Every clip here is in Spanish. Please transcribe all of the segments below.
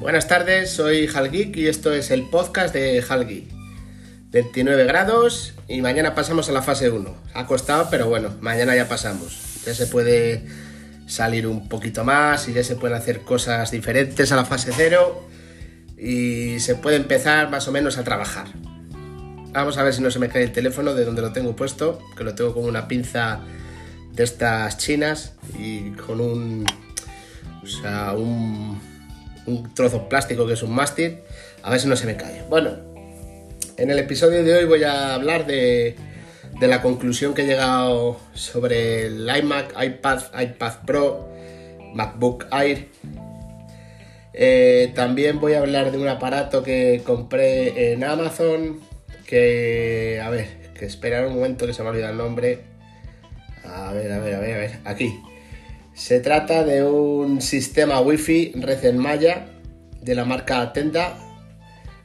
Buenas tardes, soy Halgeek y esto es el podcast de Halgeek. 29 grados y mañana pasamos a la fase 1. Ha costado, pero bueno, mañana ya pasamos. Ya se puede salir un poquito más y ya se pueden hacer cosas diferentes a la fase 0 y se puede empezar más o menos a trabajar. Vamos a ver si no se me cae el teléfono de donde lo tengo puesto, que lo tengo con una pinza de estas chinas y con un, o sea, un, un trozo plástico que es un mástil. A ver si no se me cae. Bueno, en el episodio de hoy voy a hablar de, de la conclusión que he llegado sobre el iMac, iPad, iPad Pro, MacBook Air. Eh, también voy a hablar de un aparato que compré en Amazon. Que, a ver, que esperar un momento que se me ha olvidado el nombre. A ver, a ver, a ver, a ver. Aquí. Se trata de un sistema Wi-Fi red en malla de la marca Tenda,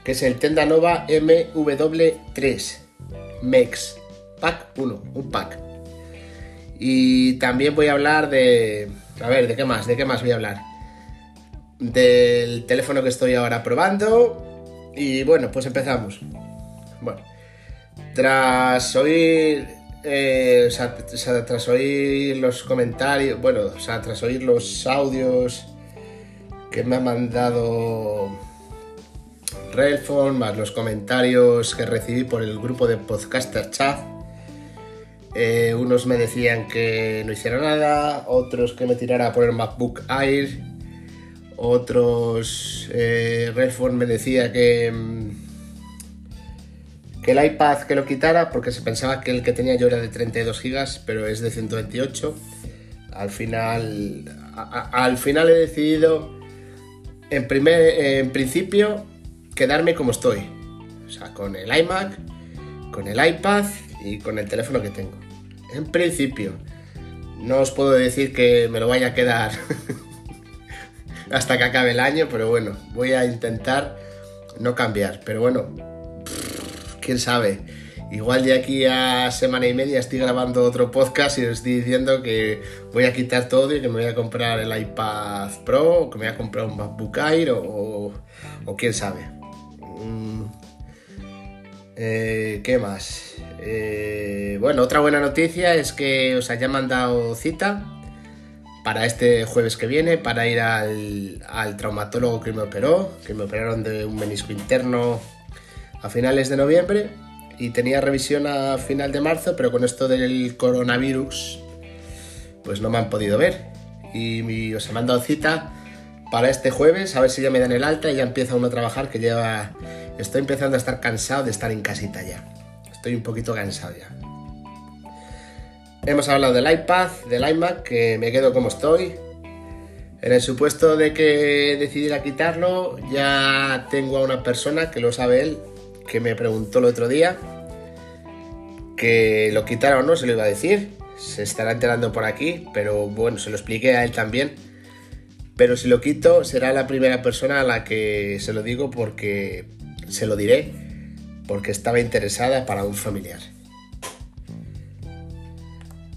que es el Tenda Nova MW3 MEX Pack 1, un pack. Y también voy a hablar de. A ver, ¿de qué más? ¿De qué más voy a hablar? Del teléfono que estoy ahora probando. Y bueno, pues empezamos. Bueno, tras oír eh, o, sea, tras oír los comentarios, bueno, o sea, tras oír los audios que me ha mandado Relfon, más los comentarios que recibí por el grupo de Podcaster Chat, eh, unos me decían que no hiciera nada, otros que me tirara por el MacBook Air, otros, eh, me decía que que el iPad que lo quitara porque se pensaba que el que tenía yo era de 32 GB, pero es de 128. Al final, al final he decidido, en, primer, en principio, quedarme como estoy. O sea, con el iMac, con el iPad y con el teléfono que tengo. En principio, no os puedo decir que me lo vaya a quedar hasta que acabe el año, pero bueno, voy a intentar no cambiar. Pero bueno, quién sabe. Igual de aquí a semana y media estoy grabando otro podcast y os estoy diciendo que voy a quitar todo y que me voy a comprar el iPad Pro o que me voy a comprar un MacBook Air o, o, quién sabe. Mm. Eh, ¿Qué más? Eh, bueno, otra buena noticia es que os haya mandado cita para este jueves que viene para ir al, al traumatólogo que me operó, que me operaron de un menisco interno a finales de noviembre y tenía revisión a final de marzo, pero con esto del coronavirus pues no me han podido ver. Y os he mandado cita para este jueves, a ver si ya me dan el alta y ya empieza uno a trabajar, que lleva... Estoy empezando a estar cansado de estar en casita ya. Estoy un poquito cansado ya. Hemos hablado del iPad, del iMac, que me quedo como estoy. En el supuesto de que decidiera quitarlo, ya tengo a una persona que lo sabe él, que me preguntó el otro día que lo quitara o no, se lo iba a decir. Se estará enterando por aquí, pero bueno, se lo expliqué a él también. Pero si lo quito, será la primera persona a la que se lo digo porque se lo diré, porque estaba interesada para un familiar.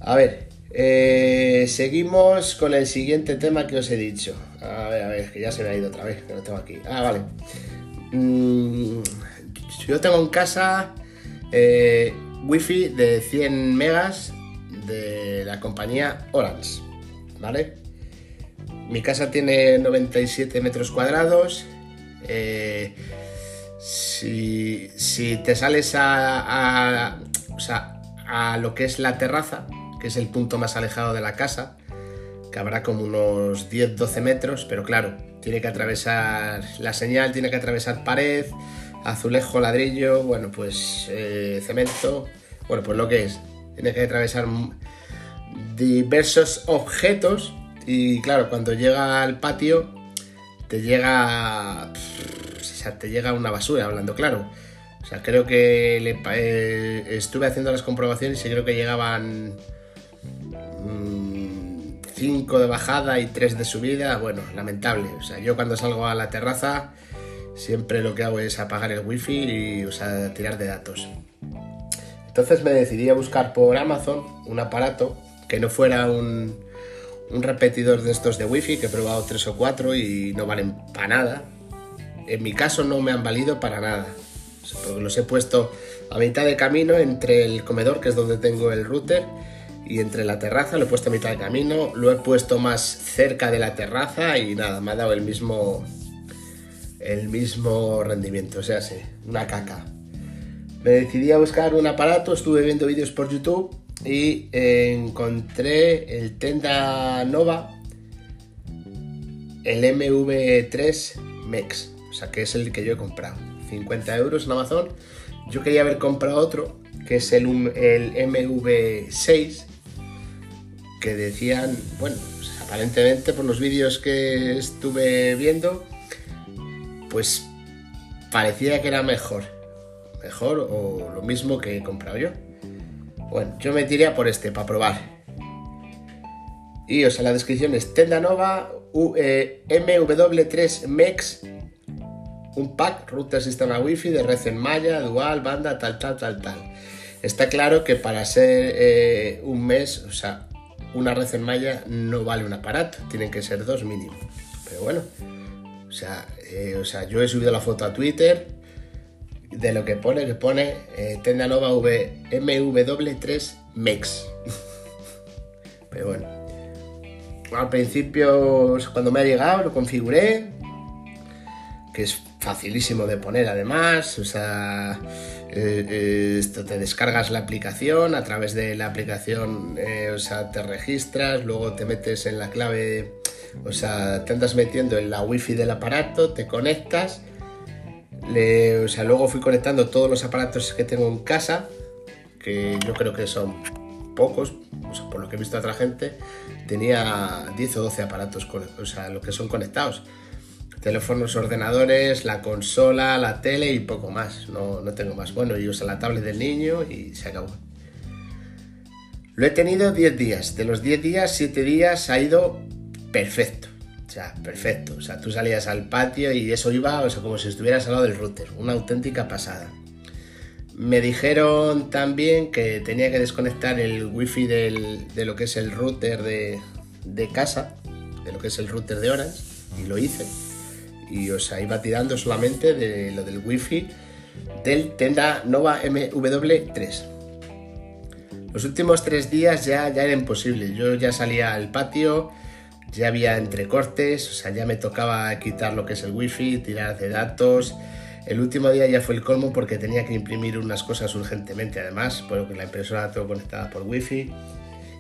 A ver, eh, seguimos con el siguiente tema que os he dicho. A ver, a ver, que ya se me ha ido otra vez, que lo tengo aquí. Ah, vale. Mm, yo tengo en casa eh, wifi de 100 megas de la compañía Orange, ¿vale? Mi casa tiene 97 metros cuadrados. Eh, si, te sales a, a, lo que es la terraza, que es el punto más alejado de la casa, que habrá como unos 10-12 metros, pero claro, tiene que atravesar la señal, tiene que atravesar pared, azulejo, ladrillo, bueno, pues eh, cemento, bueno, pues lo que es. Tiene que atravesar diversos objetos y claro, cuando llega al patio te llega, o sea, te llega una basura, hablando claro. O sea, creo que le, eh, estuve haciendo las comprobaciones y creo que llegaban 5 mm, de bajada y 3 de subida. Bueno, lamentable. O sea, yo cuando salgo a la terraza siempre lo que hago es apagar el wifi y o sea, tirar de datos. Entonces me decidí a buscar por Amazon un aparato que no fuera un, repetidor de estos de wifi, que he probado tres o cuatro y no valen para nada. en mi caso no me han valido para nada. porque los he puesto a mitad de camino entre el comedor, que es donde tengo el router, y entre la terraza, lo he puesto a mitad de camino, lo he puesto más cerca de la terraza y nada, me ha dado el mismo el mismo rendimiento, o sea, sí, una caca. Me decidí a buscar un aparato, estuve viendo vídeos por YouTube y encontré el Tenda Nova, el MV3 Mex, o sea, que es el que yo he comprado. 50 euros en Amazon. Yo quería haber comprado otro, que es el, el MV6, que decían, bueno, pues, aparentemente por los vídeos que estuve viendo, pues parecía que era mejor. Mejor o lo mismo que he comprado yo. Bueno, yo me tiré por este para probar. Y o sea, la descripción es Tenda Nova eh, MW3 MEX, un pack, router sistema wifi de red en malla, dual, banda, tal, tal, tal, tal. Está claro que para ser eh, un mes, o sea, una red en malla no vale un aparato, tienen que ser dos mínimo. Pero bueno, sea, eh, o sea, yo he subido la foto a Twitter de lo que pone, que pone eh, Tenda Nova v, MW3 MEX. Pero bueno, al principio, cuando me ha llegado, lo configuré, que es facilísimo de poner además, o sea, eh, esto te descargas la aplicación, a través de la aplicación, o sea, te registras, luego te metes en la clave o sea, te andas metiendo en la wifi del aparato, te conectas. o sea, luego fui conectando todos los aparatos que tengo en casa, que yo creo que son pocos, por lo que he visto a otra gente, tenía 10 o 12 aparatos, o sea, lo que son conectados. Teléfonos, ordenadores, la consola, la tele y poco más. No, no tengo más. Bueno, y usa la tablet del niño y se acabó. Lo he tenido 10 días. De los 10 días, 7 días ha ido perfecto. O sea, perfecto. O sea, tú salías al patio y eso iba o sea, como si estuvieras al lado del router. Una auténtica pasada. Me dijeron también que tenía que desconectar el wifi del, de lo que es el router de, de, casa, de lo que es el router de horas, y lo hice. Y o sea, iba tirando solamente de lo del wifi del Tenda Nova MW3. Los últimos tres días ya, ya era imposible. Yo ya salía al patio, ya había entrecortes, o sea, ya me tocaba quitar lo que es el wifi, tirar de datos. El último día ya fue el colmo porque tenía que imprimir unas cosas urgentemente, además, porque la impresora la tengo conectada por wifi.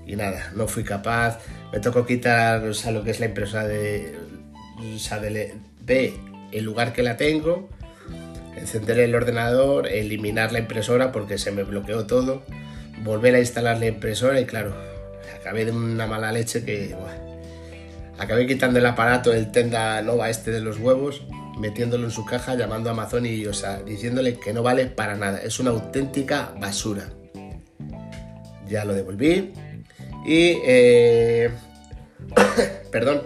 Y nada, no fui capaz. Me tocó quitar o sea, lo que es la impresora de, o sea, de, de el lugar que la tengo, encender el ordenador, eliminar la impresora porque se me bloqueó todo, volver a instalar la impresora y claro, acabé de una mala leche que... Acabé quitando el aparato del Tenda Nova este de los huevos, metiéndolo en su caja, llamando a Amazon y o sea, diciéndole que no vale para nada. Es una auténtica basura. Ya lo devolví. Y... Eh, perdón.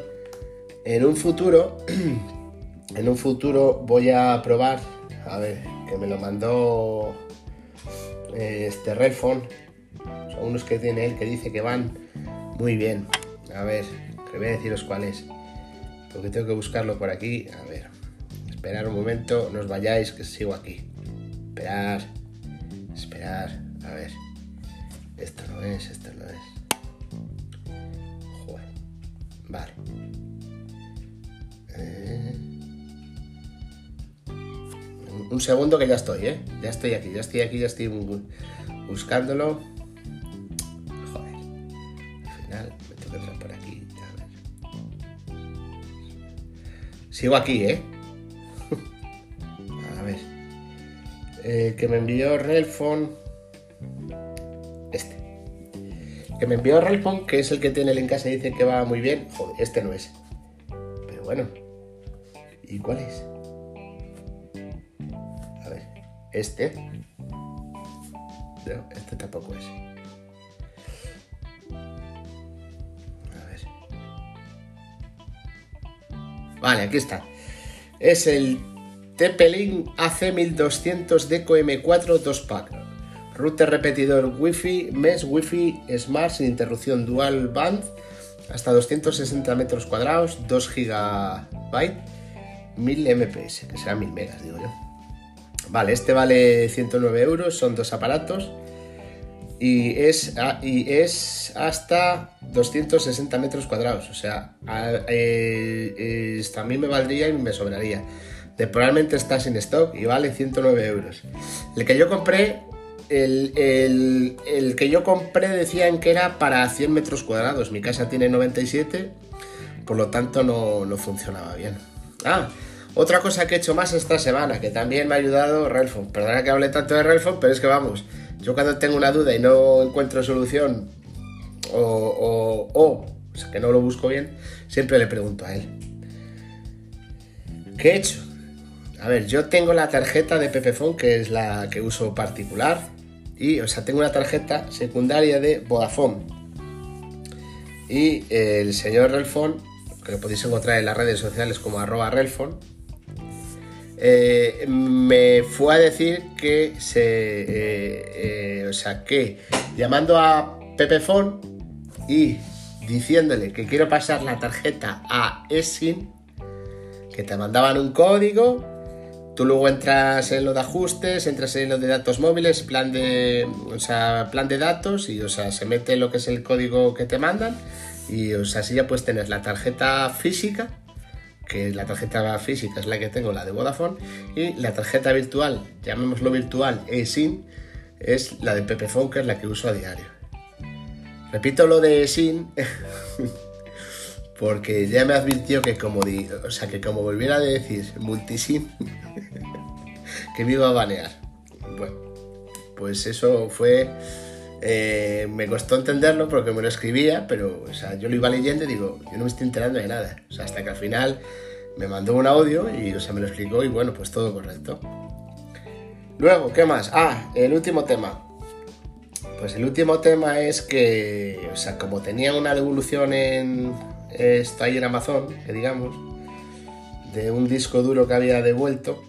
En un futuro... en un futuro voy a probar... A ver, que me lo mandó eh, este Redphone. Son unos que tiene él que dice que van muy bien. A ver, voy a deciros cuál es. Porque tengo que buscarlo por aquí. A ver. Esperar un momento. No os vayáis, que sigo aquí. Esperar. Esperar. A ver. Esto no es, esto no es. Vale. Eh. Un segundo que ya estoy, ¿eh? Ya estoy aquí, ya estoy aquí, ya estoy buscándolo. Sigo aquí, ¿eh? A ver. Eh, que me envió Relfon. Este. Que me envió Relfon, que es el que tiene el en casa y dice que va muy bien. Joder, este no es. Pero bueno. ¿Y cuál es? A ver. Este. No, este tampoco es. Vale, aquí está. Es el TP-Link AC1200 Deco M4 2-Pack. Router repetidor Wi-Fi, Mesh Wi-Fi Smart sin interrupción Dual Band hasta 260 metros cuadrados, 2 GB 1000 MPS, que será 1000 megas, digo yo. Vale, este vale 109 euros, son dos aparatos y es, y es hasta 260 metros cuadrados. O sea, eh, también me valdría y me sobraría. Temporalmente está sin stock y vale 109 euros. El que yo compré, el, el, que yo compré decían que era para 100 metros cuadrados. Mi casa tiene 97, por lo tanto no, no funcionaba bien. Ah, otra cosa que he hecho más esta semana, que también me ha ayudado Relfon. Perdona que hable tanto de Relfon, pero es que vamos, yo cuando tengo una duda y no encuentro solución o, o, o, que no lo busco bien, siempre le pregunto a él. ¿Qué he hecho? A ver, yo tengo la tarjeta de Pepefon, que es la que uso particular, y, o sea, tengo una tarjeta secundaria de Vodafone. Y el señor Relfon, que lo podéis encontrar en las redes sociales como arroba Relfon, eh, me fue a decir que se. Eh, eh, o sea, que llamando a Pepefon y diciéndole que quiero pasar la tarjeta a ESIN, que te mandaban un código, tú luego entras en lo de ajustes, entras en lo de datos móviles, plan de, o sea, plan de datos y o sea, se mete lo que es el código que te mandan y o sea, así ya puedes tener la tarjeta física que la tarjeta física es la que tengo, la de Vodafone, y la tarjeta virtual, llamémoslo virtual, eSIM, es la de Pepefone, que es la que uso a diario. Repito lo de eSIM, porque ya me advirtió que como, o sea, que como volviera a decir multisim, que me iba a banear. Bueno, pues eso fue... Eh, me costó entenderlo porque me lo escribía, pero yo lo iba leyendo y digo, yo no me estoy enterando de nada. Hasta que al final me mandó un audio y o me lo explicó y bueno, pues todo correcto. Luego, ¿qué más? Ah, el último tema. Pues el último tema es que, o sea, como tenía una devolución en. Está ahí en Amazon, que digamos, de un disco duro que había devuelto,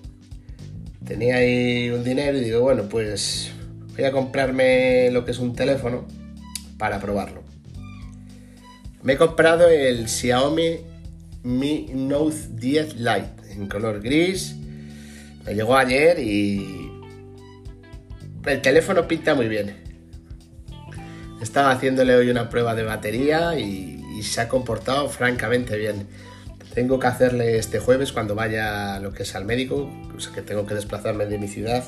tenía ahí un dinero y digo, bueno, pues voy a comprarme lo que es un teléfono para probarlo. Me he comprado el Xiaomi Mi Note 10 Lite en color gris. Me llegó ayer y el teléfono pinta muy bien. Estaba haciéndole hoy una prueba de batería y, se ha comportado francamente bien. Tengo que hacerle este jueves cuando vaya lo que es al médico, o que tengo que desplazarme de mi ciudad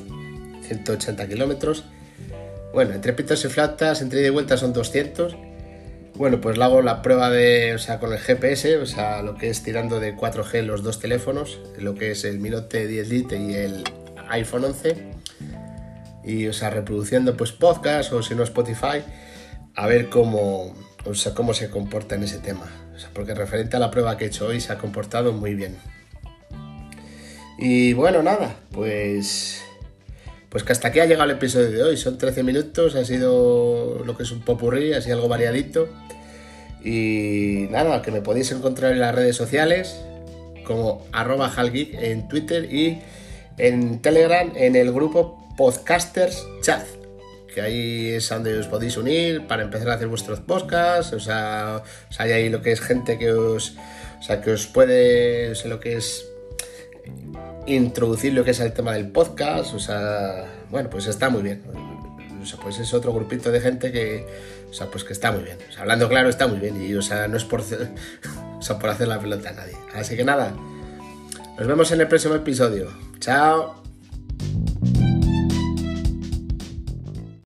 180 kilómetros. Bueno, entre pitos y flautas, entre ida y vuelta son 200. Bueno, pues hago la prueba de, o sea, con el GPS, o sea, lo que es tirando de 4G los dos teléfonos, lo que es el Minote 10 Lite y el iPhone 11. Y, o sea, reproduciendo pues podcast o si no Spotify, a ver cómo, o sea, cómo se comporta en ese tema. Porque referente a la prueba que he hecho hoy se ha comportado muy bien. Y bueno, nada, pues pues que hasta aquí ha llegado el episodio de hoy. Son 13 minutos, ha sido lo que es un popurrí, así algo variadito. Y nada, que me podéis encontrar en las redes sociales como arroba halgeek en Twitter y en Telegram en el grupo Podcasters Chat. Que ahí es donde os podéis unir para empezar a hacer vuestros podcasts. O sea, hay ahí lo que es gente que os, o sea, que os puede, o lo que es introducir lo que es el tema del podcast, o sea, bueno, pues está muy bien. O sea, pues es otro grupito de gente que, o sea, pues que está muy bien. O sea, hablando claro, está muy bien y, o sea, no es por, o sea, por hacer la pelota a nadie. Así que nada, nos vemos en el próximo episodio. Chao.